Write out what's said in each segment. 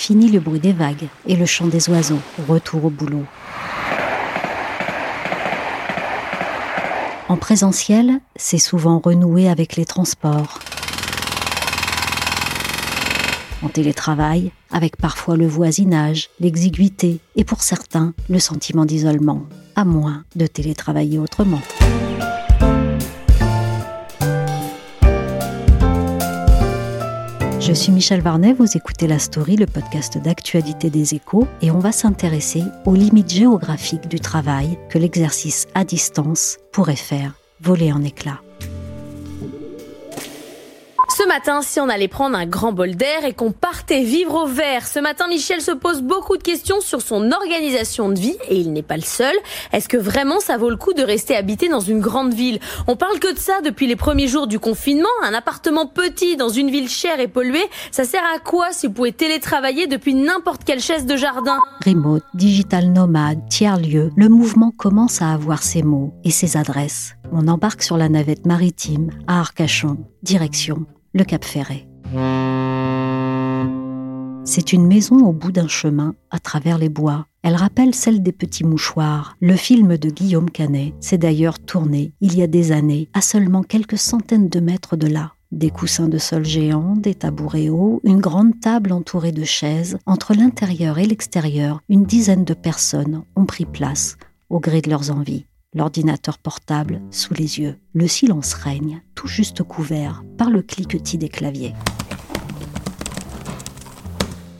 Fini le bruit des vagues et le chant des oiseaux. Retour au boulot. En présentiel, c'est souvent renoué avec les transports. En télétravail, avec parfois le voisinage, l'exiguïté et pour certains, le sentiment d'isolement, à moins de télétravailler autrement. Je suis Michel Varnet, vous écoutez La Story, le podcast d'actualité des échos, et on va s'intéresser aux limites géographiques du travail que l'exercice à distance pourrait faire voler en éclats. Ce matin, si on allait prendre un grand bol d'air et qu'on partait vivre au vert, ce matin, Michel se pose beaucoup de questions sur son organisation de vie et il n'est pas le seul. Est-ce que vraiment ça vaut le coup de rester habité dans une grande ville? On parle que de ça depuis les premiers jours du confinement. Un appartement petit dans une ville chère et polluée, ça sert à quoi si vous pouvez télétravailler depuis n'importe quelle chaise de jardin? Remote, digital nomade, tiers-lieu, le mouvement commence à avoir ses mots et ses adresses. On embarque sur la navette maritime à Arcachon, direction le Cap Ferret. C'est une maison au bout d'un chemin, à travers les bois. Elle rappelle celle des petits mouchoirs. Le film de Guillaume Canet s'est d'ailleurs tourné, il y a des années, à seulement quelques centaines de mètres de là. Des coussins de sol géants, des tabourets hauts, une grande table entourée de chaises. Entre l'intérieur et l'extérieur, une dizaine de personnes ont pris place, au gré de leurs envies l'ordinateur portable sous les yeux. Le silence règne, tout juste couvert par le cliquetis des claviers.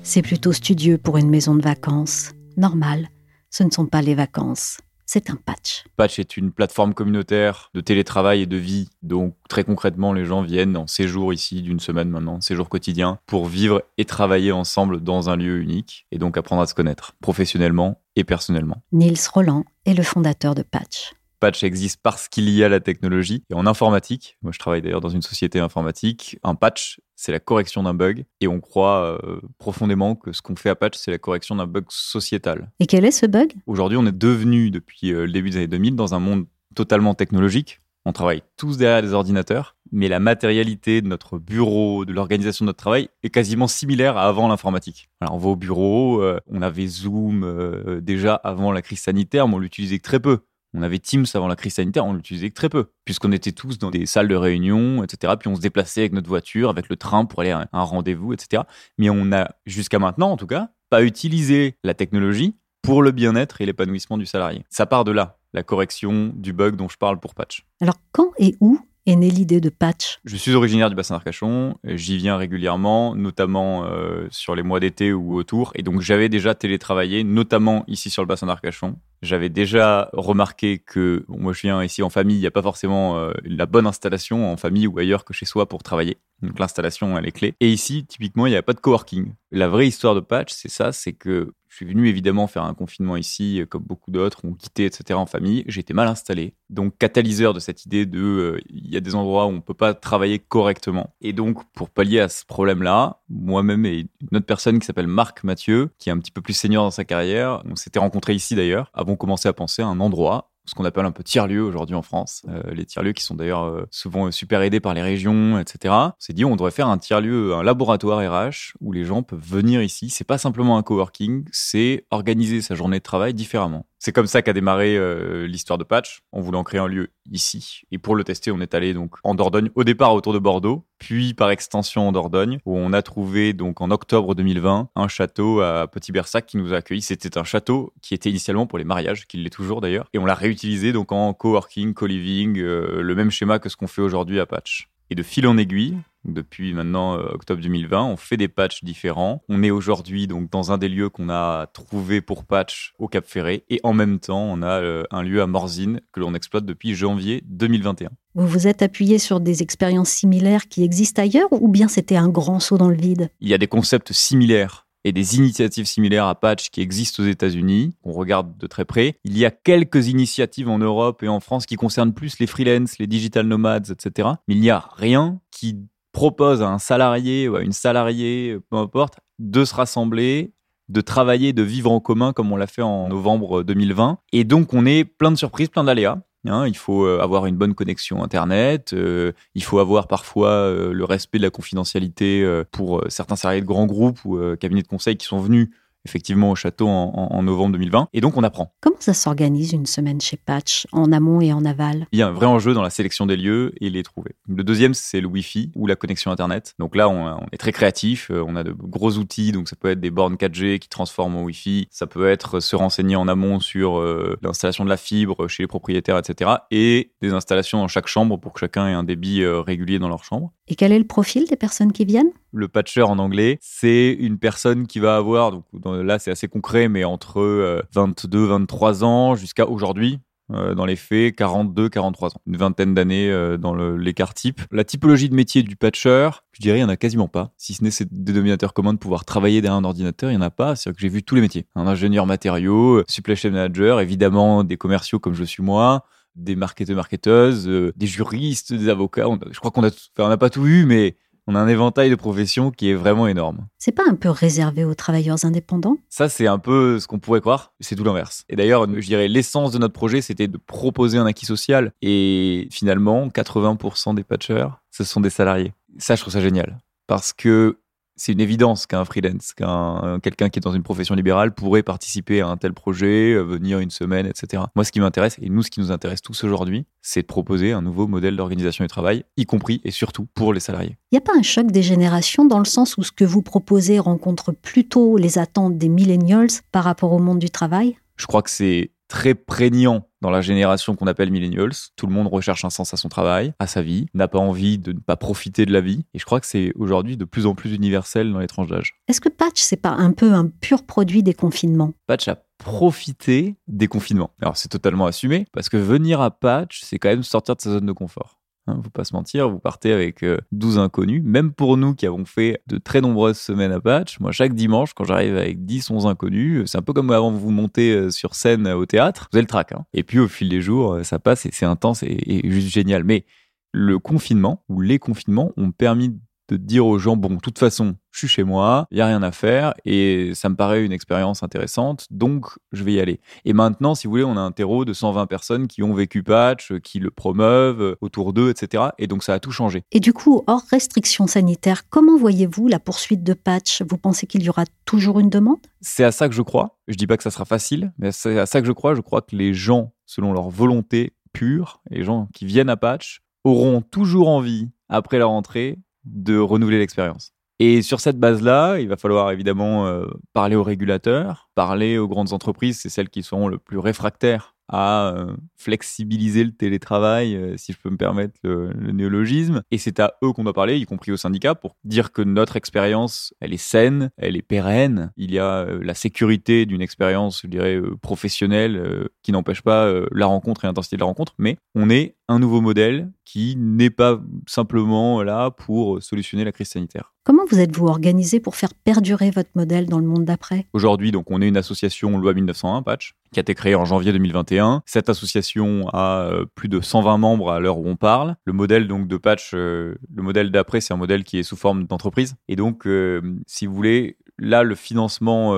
C'est plutôt studieux pour une maison de vacances. Normal, ce ne sont pas les vacances, c'est un patch. Patch est une plateforme communautaire de télétravail et de vie. Donc très concrètement, les gens viennent en séjour ici d'une semaine maintenant, séjour quotidien, pour vivre et travailler ensemble dans un lieu unique et donc apprendre à se connaître professionnellement et personnellement. Niels Roland est le fondateur de Patch. Patch existe parce qu'il y a la technologie. Et en informatique, moi je travaille d'ailleurs dans une société informatique, un patch, c'est la correction d'un bug. Et on croit euh, profondément que ce qu'on fait à Patch, c'est la correction d'un bug sociétal. Et quel est ce bug? Aujourd'hui, on est devenu, depuis euh, le début des années 2000, dans un monde totalement technologique. On travaille tous derrière des ordinateurs, mais la matérialité de notre bureau, de l'organisation de notre travail est quasiment similaire à avant l'informatique. Alors on va au bureau, euh, on avait Zoom déjà avant la crise sanitaire, mais on l'utilisait très peu. On avait Teams avant la crise sanitaire, on l'utilisait très peu, puisqu'on était tous dans des salles de réunion, etc. Puis on se déplaçait avec notre voiture, avec le train pour aller à un rendez-vous, etc. Mais on n'a, jusqu'à maintenant en tout cas, pas utilisé la technologie pour le bien-être et l'épanouissement du salarié. Ça part de là, la correction du bug dont je parle pour Patch. Alors quand et où est née l'idée de Patch Je suis originaire du bassin d'Arcachon, j'y viens régulièrement, notamment euh, sur les mois d'été ou autour, et donc j'avais déjà télétravaillé, notamment ici sur le bassin d'Arcachon. J'avais déjà remarqué que moi je viens ici en famille, il n'y a pas forcément euh, la bonne installation en famille ou ailleurs que chez soi pour travailler. Donc l'installation elle est clé. Et ici typiquement il n'y a pas de coworking. La vraie histoire de Patch c'est ça, c'est que je suis venu évidemment faire un confinement ici, comme beaucoup d'autres ont quitté, etc. en famille. Été mal installé. Donc, catalyseur de cette idée de, euh, il y a des endroits où on peut pas travailler correctement. Et donc, pour pallier à ce problème-là, moi-même et une autre personne qui s'appelle Marc Mathieu, qui est un petit peu plus senior dans sa carrière, on s'était rencontrés ici d'ailleurs, avons commencé à penser à un endroit ce qu'on appelle un peu tiers-lieux aujourd'hui en France. Euh, les tiers-lieux qui sont d'ailleurs euh, souvent super aidés par les régions, etc. On s'est dit on devrait faire un tiers-lieu, un laboratoire RH où les gens peuvent venir ici. C'est pas simplement un coworking, c'est organiser sa journée de travail différemment. C'est comme ça qu'a démarré euh, l'histoire de Patch. On voulait en créer un lieu ici. Et pour le tester, on est allé donc en Dordogne, au départ autour de Bordeaux, puis par extension en Dordogne, où on a trouvé donc en octobre 2020 un château à Petit Bersac qui nous a accueillis. C'était un château qui était initialement pour les mariages, qui l'est toujours d'ailleurs, et on l'a réutilisé donc en coworking, co-living, euh, le même schéma que ce qu'on fait aujourd'hui à Patch. Et de fil en aiguille, depuis maintenant euh, octobre 2020, on fait des patchs différents. On est aujourd'hui donc dans un des lieux qu'on a trouvé pour patch au Cap Ferré et en même temps, on a euh, un lieu à Morzine que l'on exploite depuis janvier 2021. Vous vous êtes appuyé sur des expériences similaires qui existent ailleurs ou bien c'était un grand saut dans le vide? Il y a des concepts similaires et des initiatives similaires à Patch qui existent aux États-Unis, qu'on regarde de très près. Il y a quelques initiatives en Europe et en France qui concernent plus les freelance, les digital nomades, etc. Mais il n'y a rien qui propose à un salarié ou à une salariée, peu importe, de se rassembler, de travailler, de vivre en commun comme on l'a fait en novembre 2020. Et donc on est plein de surprises, plein d'aléas. Hein, il faut euh, avoir une bonne connexion Internet, euh, il faut avoir parfois euh, le respect de la confidentialité pour certains salariés de grands groupes ou cabinets de conseil qui sont venus effectivement au château en, novembre 2020. Et donc, on apprend. Comment ça s'organise une semaine chez Patch, en amont et en aval? Il y a un vrai enjeu dans la sélection des lieux et les trouver. Le deuxième, c'est le Wi-Fi ou la connexion Internet. Donc là, on, est très créatif. Euh, on a de gros outils. Donc, ça peut être des bornes 4G qui transforment en Wi-Fi. Ça peut être se renseigner en amont sur euh, l'installation de la fibre chez les propriétaires, etc. Et des installations dans chaque chambre pour que chacun ait un débit euh, régulier dans leur chambre. Et quel est le profil des personnes qui viennent? Le patcher en anglais, c'est une personne qui va avoir, donc là c'est assez concret, mais entre 22, euh, 23 ans jusqu'à aujourd'hui, euh, dans les faits, 42, 43 ans. Une vingtaine d'années euh, dans l'écart type. La typologie de métier du patcher, je dirais, il n'y en a quasiment pas. Si ce n'est ces dénominateurs communs de pouvoir travailler derrière un ordinateur, il n'y en a pas. C'est-à-dire que j'ai vu tous les métiers. Un ingénieur matériaux, supply chain manager, évidemment des commerciaux comme je suis moi, des marketeurs, marketeuses, euh, des juristes, des avocats. je crois qu'on n'a pas tout eu, mais on a un éventail de professions qui est vraiment énorme. C'est pas un peu réservé aux travailleurs indépendants? Ça, c'est un peu ce qu'on pourrait croire. C'est tout l'inverse. Et d'ailleurs, je dirais, l'essence de notre projet, c'était de proposer un acquis social. Et finalement, 80% des patchers, ce sont des salariés. Ça, je trouve ça génial. Parce que c'est une évidence qu'un freelance, qu'un quelqu'un qui est dans une profession libérale pourrait participer à un tel projet, euh, venir une semaine, etc. Moi, ce qui m'intéresse, et nous, ce qui nous intéresse tous aujourd'hui, c'est de proposer un nouveau modèle d'organisation du travail, y compris et surtout pour les salariés. Il n'y a pas un choc des générations dans le sens où ce que vous proposez rencontre plutôt les attentes des millennials par rapport au monde du travail? Je crois que c'est très prégnant dans la génération qu'on appelle millennials. Tout le monde recherche un sens à son travail, à sa vie, n'a pas envie de ne pas profiter de la vie. Et je crois que c'est aujourd'hui de plus en plus universel dans les tranches d'âge. Est-ce que Patch, c'est pas un peu un pur produit des confinements? Patch a profité des confinements. Alors c'est totalement assumé, parce que venir à Patch, c'est quand même sortir de sa zone de confort. Hein, faut pas se mentir, vous partez avec 12 euh, inconnus. Même pour nous qui avons fait de très nombreuses semaines à patch, moi chaque dimanche quand j'arrive avec 10, 11 inconnus, c'est un peu comme avant vous montez euh, sur scène au théâtre, vous avez le trac. Hein. Et puis au fil des jours, euh, ça passe et c'est intense et, et juste génial. Mais le confinement ou les confinements ont permis de dire aux gens, bon, de toute façon, je suis chez moi, il n'y a rien à faire et ça me paraît une expérience intéressante, donc je vais y aller. Et maintenant, si vous voulez, on a un terreau de 120 personnes qui ont vécu Patch, qui le promeuvent autour d'eux, etc. Et donc ça a tout changé. Et du coup, hors restrictions sanitaires, comment voyez-vous la poursuite de Patch? Vous pensez qu'il y aura toujours une demande? C'est à ça que je crois. Je dis pas que ça sera facile, mais c'est à ça que je crois. Je crois que les gens, selon leur volonté pure, les gens qui viennent à Patch, auront toujours envie, après la rentrée, de renouveler l'expérience. Et sur cette base-là, il va falloir évidemment euh, parler aux régulateurs, parler aux grandes entreprises, c'est celles qui seront le plus réfractaires à euh, flexibiliser le télétravail, euh, si je peux me permettre le, néologisme. Et c'est à eux qu'on doit parler, y compris au syndicat, pour dire que notre expérience, elle est saine, elle est pérenne. Il y a la sécurité d'une expérience, je dirais, professionnelle, qui n'empêche pas la rencontre et l'intensité de la rencontre, mais on est un nouveau modèle qui n'est pas simplement là pour solutionner la crise sanitaire. Comment vous êtes-vous organisé pour faire perdurer votre modèle dans le monde d'après? Aujourd'hui, donc, on est une association Loi 1901 Patch qui a été créée en janvier 2021. Cette association a euh, plus de 120 membres à l'heure où on parle. Le modèle donc de Patch, euh, le modèle d'après, c'est un modèle qui est sous forme d'entreprise. Et donc, euh, si vous voulez, là, le financement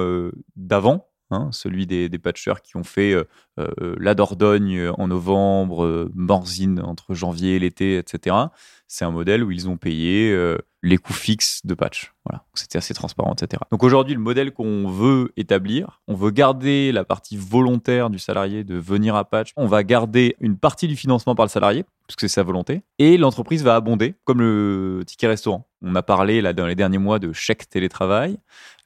d'avant, Hein, celui des, des, patchers qui ont fait la Dordogne en novembre, euh, Morzine entre janvier et l'été, etc. C'est un modèle où ils ont payé les coûts fixes de patch. Voilà, c'était assez transparent, etc. Donc aujourd'hui, le modèle qu'on veut établir, on veut garder la partie volontaire du salarié de venir à patch. On va garder une partie du financement par le salarié, puisque c'est sa volonté, et l'entreprise va abonder, comme le ticket restaurant. On a parlé là dans les derniers mois de chèque télétravail.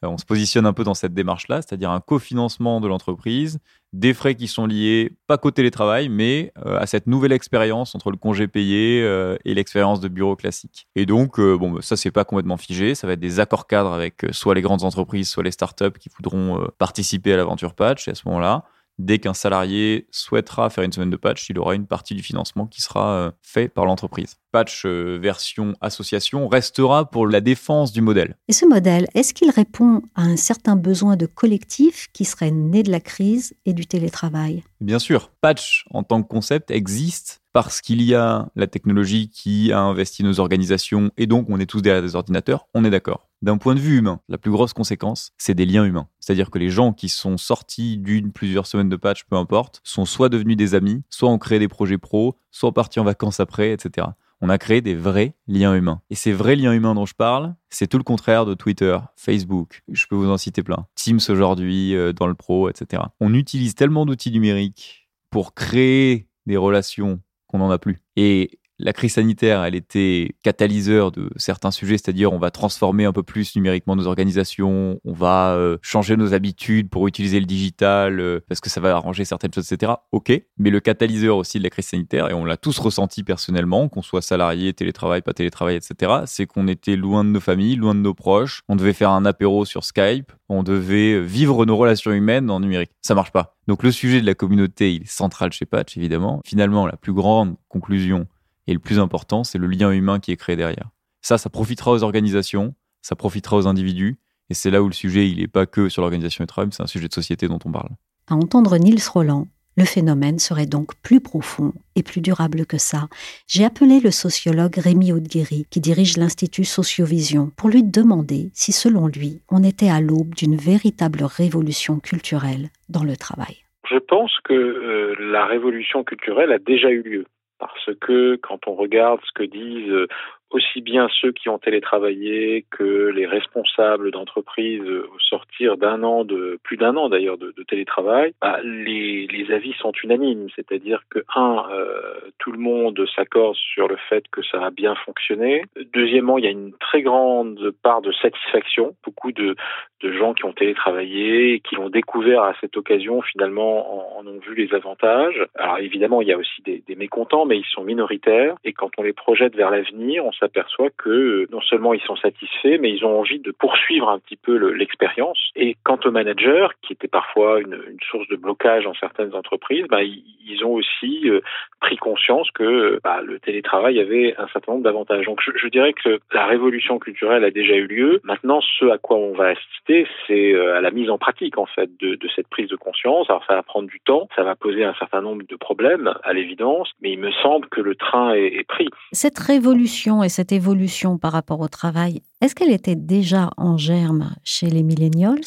Euh, on se positionne un peu dans cette démarche-là, c'est-à-dire un cofinancement de l'entreprise, des frais qui sont liés, pas qu'au télétravail, mais euh, à cette nouvelle expérience entre le congé payé euh, et l'expérience de bureau classique. Et donc, bon, bah, ça, c'est pas complètement figé. Ça va être des accords cadres avec soit les grandes entreprises, soit les startups qui voudront participer à l'aventure patch. Et à ce moment-là, dès qu'un salarié souhaitera faire une semaine de patch, il aura une partie du financement qui sera euh, fait par l'entreprise. Patch euh, version association restera pour la défense du modèle. Et ce modèle, est-ce qu'il répond à un certain besoin de collectif qui serait né de la crise et du télétravail? Bien sûr, patch en tant que concept existe parce qu'il y a la technologie qui a investi nos organisations et donc on est tous derrière des ordinateurs, on est d'accord. D'un point de vue humain, la plus grosse conséquence, c'est des liens humains. C'est-à-dire que les gens qui sont sortis d'une, plusieurs semaines de patch, peu importe, sont soit devenus des amis, soit ont créé des projets pro, soit partis en vacances après, etc. On a créé des vrais liens humains. Et ces vrais liens humains dont je parle, c'est tout le contraire de Twitter, Facebook, je peux vous en citer plein. Teams aujourd'hui, euh, dans le pro, etc. On utilise tellement d'outils numériques pour créer des relations qu'on n'en a plus. Et la crise sanitaire, elle était catalyseur de certains sujets, c'est-à-dire on va transformer un peu plus numériquement nos organisations, on va euh, changer nos habitudes pour utiliser le digital euh, parce que ça va arranger certaines choses, etc. Ok, mais le catalyseur aussi de la crise sanitaire, et on l'a tous ressenti personnellement, qu'on soit salarié, télétravail, pas télétravail, etc., c'est qu'on était loin de nos familles, loin de nos proches, on devait faire un apéro sur Skype, on devait vivre nos relations humaines en numérique. Ça marche pas. Donc le sujet de la communauté, il est central chez Patch, évidemment. Finalement, la plus grande conclusion et le plus important, c'est le lien humain qui est créé derrière. Ça, ça profitera aux organisations, ça profitera aux individus. Et c'est là où le sujet, il n'est pas que sur l'organisation du travail, c'est un sujet de société dont on parle. À entendre Niels Roland, le phénomène serait donc plus profond et plus durable que ça. J'ai appelé le sociologue Rémi Audeguéry, qui dirige l'Institut Sociovision, pour lui demander si, selon lui, on était à l'aube d'une véritable révolution culturelle dans le travail. Je pense que euh, la révolution culturelle a déjà eu lieu parce que quand on regarde ce que disent euh, aussi bien ceux qui ont télétravaillé que les responsables d'entreprises au sortir d'un an de plus d'un an d'ailleurs de, télétravail, bah, les, avis sont unanimes, c'est-à-dire que un, euh, tout le monde s'accorde sur le fait que ça a bien fonctionné. Deuxièmement, il y a une très grande part de satisfaction. Beaucoup de, gens qui ont télétravaillé et qui l'ont découvert à cette occasion finalement en, ont vu les avantages. Alors évidemment, il y a aussi des, des mécontents, mais ils sont minoritaires. Et quand on les projette vers l'avenir, on s'aperçoit que euh, non seulement ils sont satisfaits, mais ils ont envie de poursuivre un petit peu l'expérience. Et quant aux managers, qui étaient parfois une, source de blocage dans certaines entreprises, bah, ils, ont aussi euh, pris conscience que bah, le télétravail avait un certain nombre d'avantages. Donc je, dirais que la révolution culturelle a déjà eu lieu. Maintenant, ce à quoi on va assister, c'est euh, à la mise en pratique en fait de, cette prise de conscience. Alors ça va prendre du temps, ça va poser un certain nombre de problèmes à l'évidence, mais il me semble que le train est, est pris. Cette révolution et cette évolution par rapport au travail, est-ce qu'elle était déjà en germe chez les millennials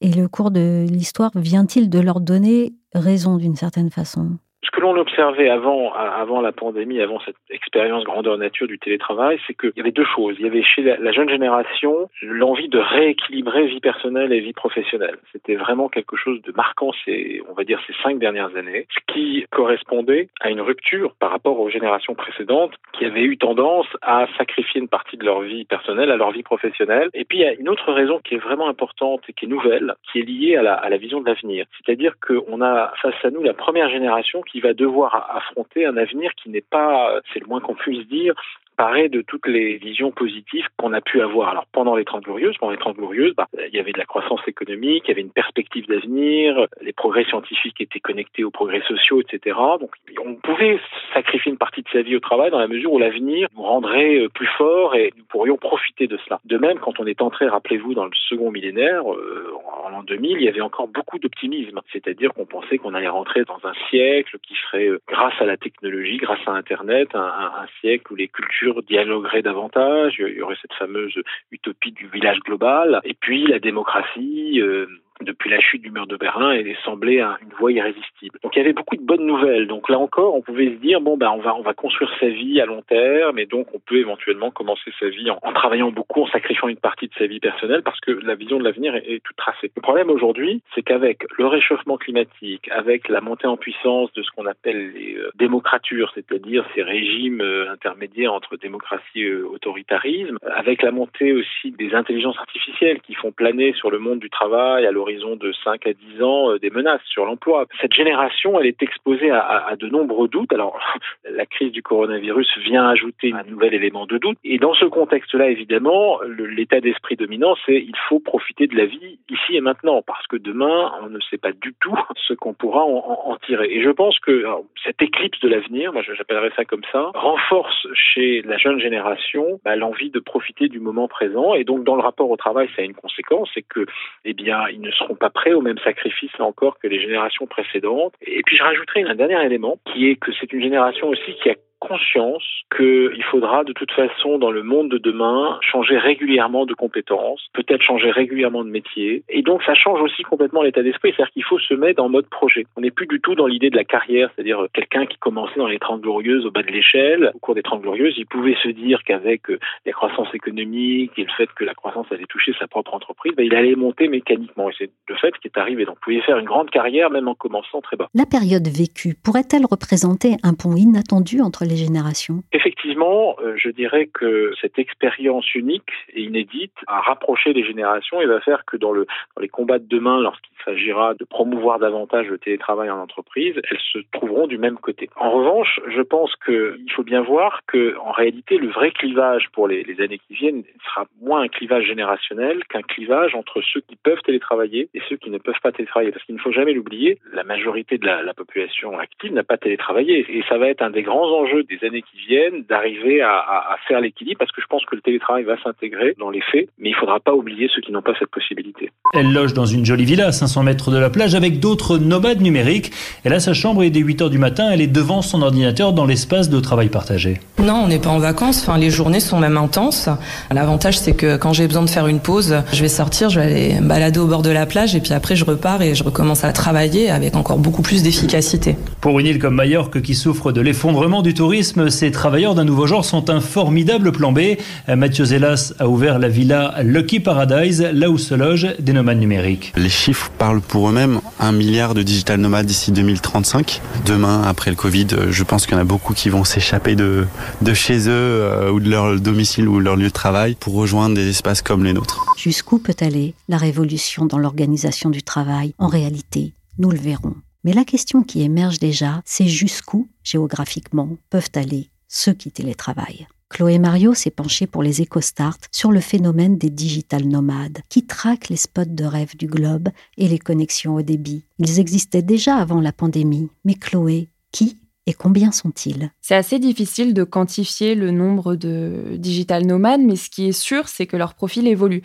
Et le cours de l'histoire vient-il de leur donner raison d'une certaine façon? Ce que l'on observait avant, avant la pandémie, avant cette expérience grandeur nature du télétravail, c'est qu'il y avait deux choses. Il y avait chez la jeune génération l'envie de rééquilibrer vie personnelle et vie professionnelle. C'était vraiment quelque chose de marquant ces, on va dire, ces cinq dernières années, ce qui correspondait à une rupture par rapport aux générations précédentes qui avaient eu tendance à sacrifier une partie de leur vie personnelle à leur vie professionnelle. Et puis il y a une autre raison qui est vraiment importante et qui est nouvelle, qui est liée à la, à la vision de l'avenir. C'est-à-dire qu'on a face à nous la première génération qui qui va devoir affronter un avenir qui n'est pas, c'est le moins qu'on puisse dire, paraît de toutes les visions positives qu'on a pu avoir. Alors pendant les Trente Glorieuses, pendant les Trente Glorieuses, bah, il y avait de la croissance économique, il y avait une perspective d'avenir, les progrès scientifiques étaient connectés aux progrès sociaux, etc. Donc on pouvait sacrifier une partie de sa vie au travail dans la mesure où l'avenir nous rendrait euh, plus forts et nous pourrions profiter de cela. De même, quand on est entré, rappelez-vous, dans le second millénaire, euh, en l'an 2000, il y avait encore beaucoup d'optimisme, c'est-à-dire qu'on pensait qu'on allait rentrer dans un siècle qui serait, euh, grâce à la technologie, grâce à Internet, un siècle où les cultures dialoguerait davantage, il y aurait cette fameuse utopie du village global, et puis la démocratie, euh, depuis la chute du mur de Berlin et semblait une voie irrésistible. Donc il y avait beaucoup de bonnes nouvelles. Donc là encore, on pouvait se dire bon ben on va on va construire sa vie à long terme et donc on peut éventuellement commencer sa vie en, travaillant beaucoup, en sacrifiant une partie de sa vie personnelle parce que la vision de l'avenir est, toute tracée. Le problème aujourd'hui, c'est qu'avec le réchauffement climatique, avec la montée en puissance de ce qu'on appelle les euh, démocratures, c'est-à-dire ces régimes euh, intermédiaires entre démocratie et autoritarisme, avec la montée aussi des intelligences artificielles qui font planer sur le monde du travail de 5 à 10 ans euh, des menaces sur l'emploi. Cette génération, elle est exposée à, de nombreux doutes. Alors, la crise du coronavirus vient ajouter un nouvel élément de doute. Et dans ce contexte-là, évidemment, l'état d'esprit dominant, c'est il faut profiter de la vie ici et maintenant, parce que demain, on ne sait pas du tout ce qu'on pourra en, en, tirer. Et je pense que alors, cette éclipse de l'avenir, moi j'appellerais ça comme ça, renforce chez la jeune génération bah, l'envie de profiter du moment présent. Et donc, dans le rapport au travail, ça a une conséquence, c'est que, eh bien, ils ne seront pas prêts au même sacrifice là encore que les générations précédentes. Et puis, je rajouterai un dernier élément, qui est que c'est une génération aussi qui a conscience qu'il faudra de toute façon dans le monde de demain changer régulièrement de compétences, peut-être changer régulièrement de métier. Et donc ça change aussi complètement l'état d'esprit, c'est-à-dire qu'il faut se mettre en mode projet. On n'est plus du tout dans l'idée de la carrière, c'est-à-dire quelqu'un qui commençait dans les 30 glorieuses au bas de l'échelle, au cours des 30 glorieuses, il pouvait se dire qu'avec euh, la croissance économique et le fait que la croissance allait toucher sa propre entreprise, ben, il allait monter mécaniquement. Et c'est le fait qui est arrivé. Donc vous pouvez faire une grande carrière même en commençant très bas. La période vécue pourrait-elle représenter un pont inattendu entre les générations Effectivement, euh, je dirais que cette expérience unique et inédite a rapproché les générations et va faire que dans, le, dans les combats de demain, lorsqu'il s'agira de promouvoir davantage le télétravail en entreprise, elles se trouveront du même côté. En revanche, je pense qu'il faut bien voir que, en réalité, le vrai clivage pour les, années qui viennent sera moins un clivage générationnel qu'un clivage entre ceux qui peuvent télétravailler et ceux qui ne peuvent pas télétravailler. Parce qu'il ne faut jamais l'oublier, la majorité de la population active n'a pas télétravaillé. Et ça va être un des grands enjeux des années qui viennent d'arriver à, à, à, faire l'équilibre parce que je pense que le télétravail va s'intégrer dans les faits, mais il ne faudra pas oublier ceux qui n'ont pas cette possibilité. Elle loge dans une jolie villa à 500 mètres de la plage avec d'autres nomades numériques. Elle a sa chambre et dès 8 heures du matin, elle est devant son ordinateur dans l'espace de travail partagé. Non, on n'est pas en vacances. Enfin, les journées sont même intenses. L'avantage, c'est que quand j'ai besoin de faire une pause, je vais sortir, je vais aller balader au bord de la plage et puis après, je repars et je recommence à travailler avec encore beaucoup plus d'efficacité. Pour une île comme Majorque qui souffre de l'effondrement du tourisme, ces travailleurs d'un nouveau genre sont un formidable plan B. Mathieu Zelas a ouvert la villa Lucky Paradise, là où se logent des nomades numériques. Les chiffres parlent pour eux-mêmes. Un milliard de digital nomades d'ici 2035. Demain, après le Covid, je pense qu'il y en a beaucoup qui vont s'échapper de, de chez eux euh, ou de leur domicile ou leur lieu de travail pour rejoindre des espaces comme les nôtres. Jusqu'où peut aller la révolution dans l'organisation du travail? En réalité, nous le verrons. Mais la question qui émerge déjà, c'est jusqu'où, géographiquement, peuvent aller ceux qui télétravaillent. Chloé Mario s'est penchée pour les EcoStart sur le phénomène des digital nomades, qui traquent les spots de rêve du globe et les connexions au débit. Ils existaient déjà avant la pandémie, mais Chloé, qui et combien sont-ils? C'est assez difficile de quantifier le nombre de digital nomades, mais ce qui est sûr, c'est que leur profil évolue.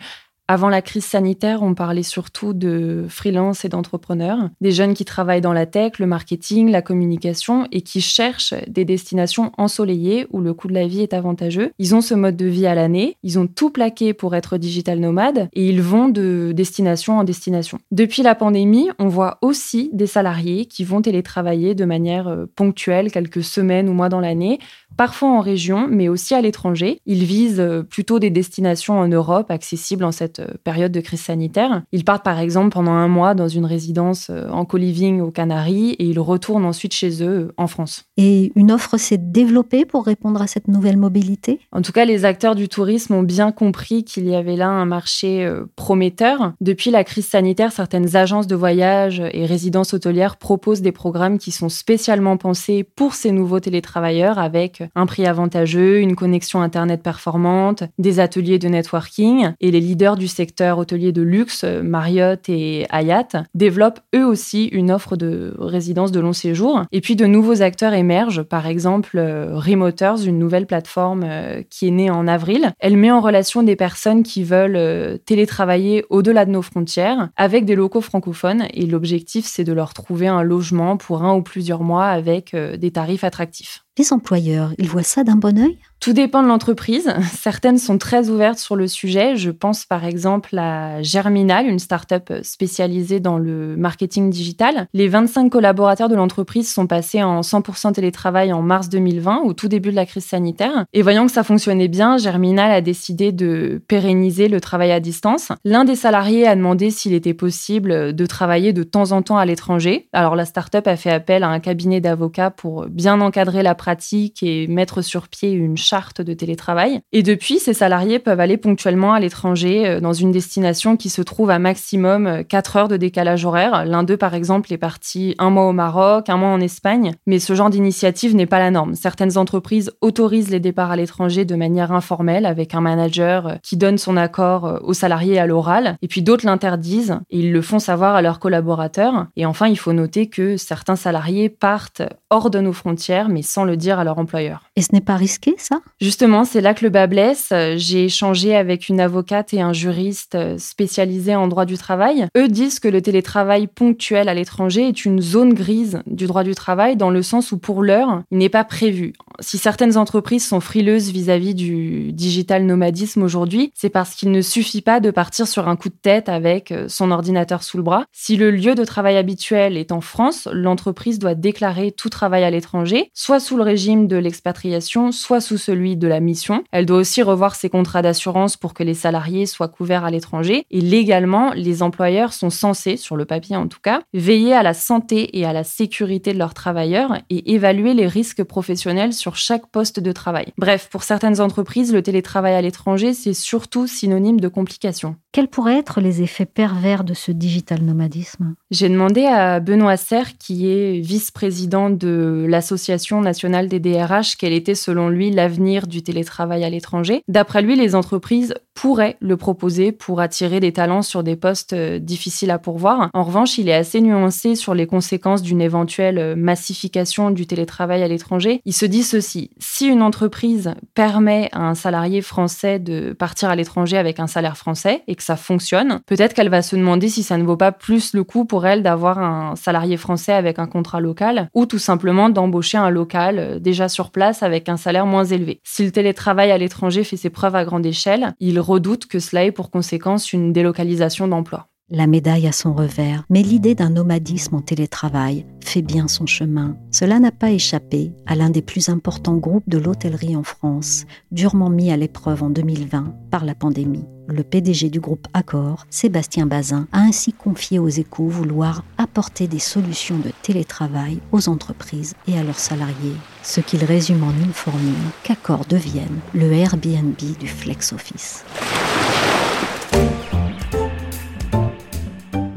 Avant la crise sanitaire, on parlait surtout de freelance et d'entrepreneurs, des jeunes qui travaillent dans la tech, le marketing, la communication et qui cherchent des destinations ensoleillées où le coût de la vie est avantageux. Ils ont ce mode de vie à l'année, ils ont tout plaqué pour être digital nomade et ils vont de destination en destination. Depuis la pandémie, on voit aussi des salariés qui vont télétravailler de manière euh, ponctuelle quelques semaines ou mois dans l'année parfois en région, mais aussi à l'étranger. Ils visent euh, plutôt des destinations en Europe accessibles en cette euh, période de crise sanitaire. Ils partent par exemple pendant un mois dans une résidence euh, en co-living aux Canaries et ils retournent ensuite chez eux en France. Et une offre s'est développée pour répondre à cette nouvelle mobilité? En tout cas, les acteurs du tourisme ont bien compris qu'il y avait là un marché prometteur. Depuis la crise sanitaire, certaines agences de voyage et résidences hôtelières proposent des programmes qui sont spécialement pensés pour ces nouveaux télétravailleurs avec un prix avantageux, une connexion Internet performante, des ateliers de networking. Et les leaders du secteur hôtelier de luxe, Marriott et Hyatt, développent eux aussi une offre de résidence de long séjour. Et puis de nouveaux acteurs émergent, par exemple euh, Remoters, une nouvelle plateforme euh, qui est née en avril. Elle met en relation des personnes qui veulent euh, télétravailler au-delà de nos frontières avec des locaux francophones. Et l'objectif, c'est de leur trouver un logement pour un ou plusieurs mois avec des tarifs attractifs. Les employeurs, ils voient ça d'un bon œil? Tout dépend de l'entreprise. Certaines sont très ouvertes sur le sujet. Je pense par exemple à Germinal, une start-up spécialisée dans le marketing digital. Les 25 collaborateurs de l'entreprise sont passés en 100% télétravail en mars 2020, au tout début de la crise sanitaire. Et voyant que ça fonctionnait bien, Germinal a décidé de pérenniser le travail à distance. L'un des salariés a demandé s'il était possible de travailler de temps en temps à l'étranger. Alors la start-up a fait appel à un cabinet d'avocats pour bien encadrer la pratique et mettre sur pied une charte de télétravail. Et depuis, ces salariés peuvent aller ponctuellement à l'étranger euh, dans une destination qui se trouve à maximum 4 euh, heures de décalage horaire. L'un d'eux, par exemple, est parti un mois au Maroc, un mois en Espagne. Mais ce genre d'initiative n'est pas la norme. Certaines entreprises autorisent les départs à l'étranger de manière informelle avec un manager euh, qui donne son accord aux salariés à l'oral. Et puis d'autres l'interdisent et ils le font savoir à leurs collaborateurs. Et enfin, il faut noter que certains salariés partent hors de nos frontières, mais sans le dire à leur employeur. Et ce n'est pas risqué, ça? Justement, c'est là que le bas blesse. J'ai échangé avec une avocate et un juriste spécialisé en droit du travail. Eux disent que le télétravail ponctuel à l'étranger est une zone grise du droit du travail dans le sens où pour l'heure, il n'est pas prévu. Si certaines entreprises sont frileuses vis-à-vis du digital nomadisme aujourd'hui, c'est parce qu'il ne suffit pas de partir sur un coup de tête avec son ordinateur sous le bras. Si le lieu de travail habituel est en France, l'entreprise doit déclarer tout travail à l'étranger, soit sous le régime de l'expatriation, soit sous celui de la mission. Elle doit aussi revoir ses contrats d'assurance pour que les salariés soient couverts à l'étranger. Et légalement, les employeurs sont censés, sur le papier en tout cas, veiller à la santé et à la sécurité de leurs travailleurs et évaluer les risques professionnels sur chaque poste de travail. Bref, pour certaines entreprises, le télétravail à l'étranger, c'est surtout synonyme de complications. Quels pourraient être les effets pervers de ce digital nomadisme? J'ai demandé à Benoît Serre, qui est vice-président de l'Association nationale des DRH, quel était selon lui l'avenir du télétravail à l'étranger. D'après lui, les entreprises pourraient le proposer pour attirer des talents sur des postes euh, difficiles à pourvoir. En revanche, il est assez nuancé sur les conséquences d'une éventuelle euh, massification du télétravail à l'étranger. Il se dit si une entreprise permet à un salarié français de partir à l'étranger avec un salaire français et que ça fonctionne, peut-être qu'elle va se demander si ça ne vaut pas plus le coup pour elle d'avoir un salarié français avec un contrat local ou tout simplement d'embaucher un local euh, déjà sur place avec un salaire moins élevé. Si le télétravail à l'étranger fait ses preuves à grande échelle, il redoute que cela ait pour conséquence une délocalisation d'emploi. La médaille a son revers, mais l'idée d'un nomadisme en télétravail fait bien son chemin. Cela n'a pas échappé à l'un des plus importants groupes de l'hôtellerie en France, durement mis à l'épreuve en 2020 par la pandémie. Le PDG du groupe Accor, Sébastien Bazin, a ainsi confié aux échos vouloir apporter des solutions de télétravail aux entreprises et à leurs salariés, ce qu'il résume en une formule qu'Accor devienne le Airbnb du flex office.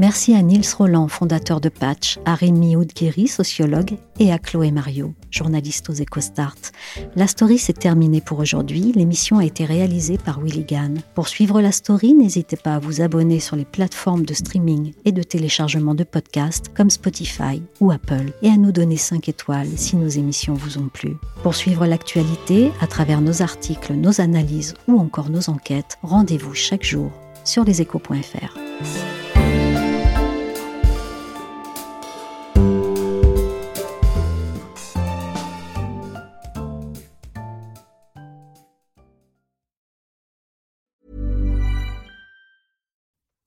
Merci à Niels Roland, fondateur de Patch, à Rémi Oudguiri, sociologue, et à Chloé Mario, journaliste aux EcoStart. La story s'est terminée pour aujourd'hui. L'émission a été réalisée par Willy Gann. Pour suivre la story, n'hésitez pas à vous abonner sur les plateformes de streaming et de téléchargement de podcasts comme Spotify ou Apple et à nous donner 5 étoiles si nos émissions vous ont plu. Pour suivre l'actualité à travers nos articles, nos analyses ou encore nos enquêtes, rendez-vous chaque jour sur leséchos.fr.